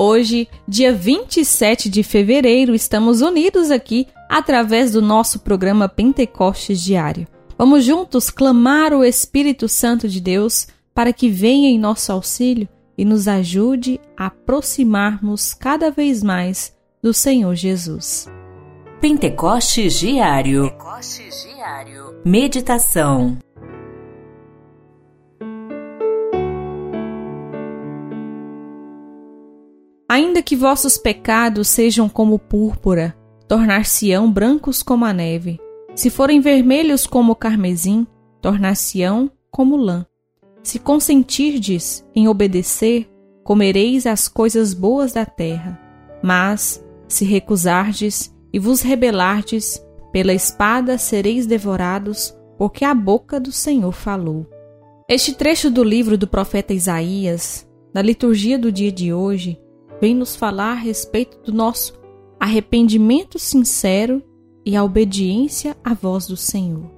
Hoje, dia 27 de fevereiro, estamos unidos aqui através do nosso programa Pentecostes Diário. Vamos juntos clamar o Espírito Santo de Deus para que venha em nosso auxílio e nos ajude a aproximarmos cada vez mais do Senhor Jesus. Pentecostes Diário. Pentecostes Diário. Meditação. Ainda que vossos pecados sejam como púrpura, tornar-se-ão brancos como a neve. Se forem vermelhos como o carmesim, tornar-se-ão como lã. Se consentirdes em obedecer, comereis as coisas boas da terra. Mas, se recusardes e vos rebelardes, pela espada sereis devorados, porque a boca do Senhor falou. Este trecho do livro do profeta Isaías, da liturgia do dia de hoje, vem nos falar a respeito do nosso arrependimento sincero e a obediência à voz do Senhor.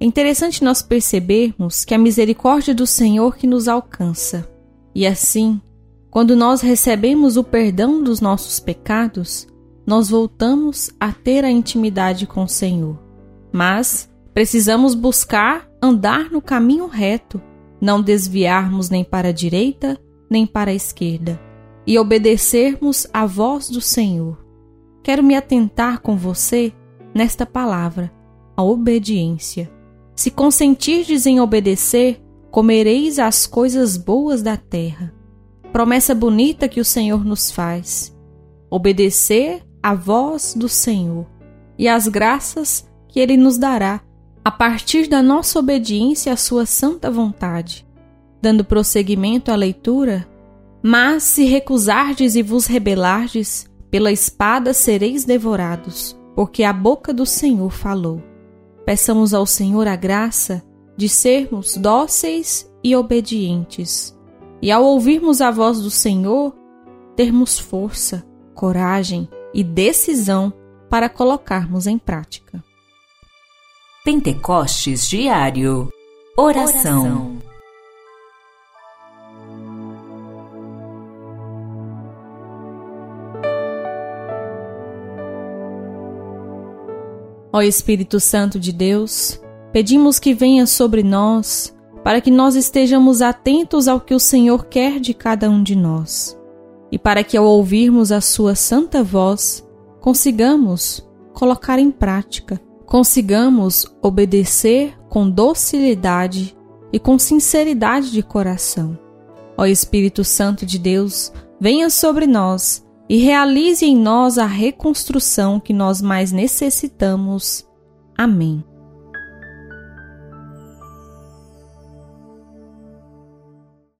É interessante nós percebermos que a misericórdia do Senhor que nos alcança. E assim, quando nós recebemos o perdão dos nossos pecados, nós voltamos a ter a intimidade com o Senhor. Mas precisamos buscar andar no caminho reto, não desviarmos nem para a direita nem para a esquerda e obedecermos à voz do Senhor. Quero me atentar com você nesta palavra, a obediência. Se consentirdes em obedecer, comereis as coisas boas da terra. Promessa bonita que o Senhor nos faz. Obedecer à voz do Senhor e às graças que Ele nos dará a partir da nossa obediência à Sua santa vontade. Dando prosseguimento à leitura, mas se recusardes e vos rebelardes, pela espada sereis devorados, porque a boca do Senhor falou. Peçamos ao Senhor a graça de sermos dóceis e obedientes, e ao ouvirmos a voz do Senhor, termos força, coragem e decisão para colocarmos em prática. Pentecostes Diário Oração. Oração. Ó Espírito Santo de Deus, pedimos que venha sobre nós, para que nós estejamos atentos ao que o Senhor quer de cada um de nós, e para que ao ouvirmos a Sua santa voz, consigamos colocar em prática, consigamos obedecer com docilidade e com sinceridade de coração. Ó Espírito Santo de Deus, venha sobre nós e realize em nós a reconstrução que nós mais necessitamos. Amém.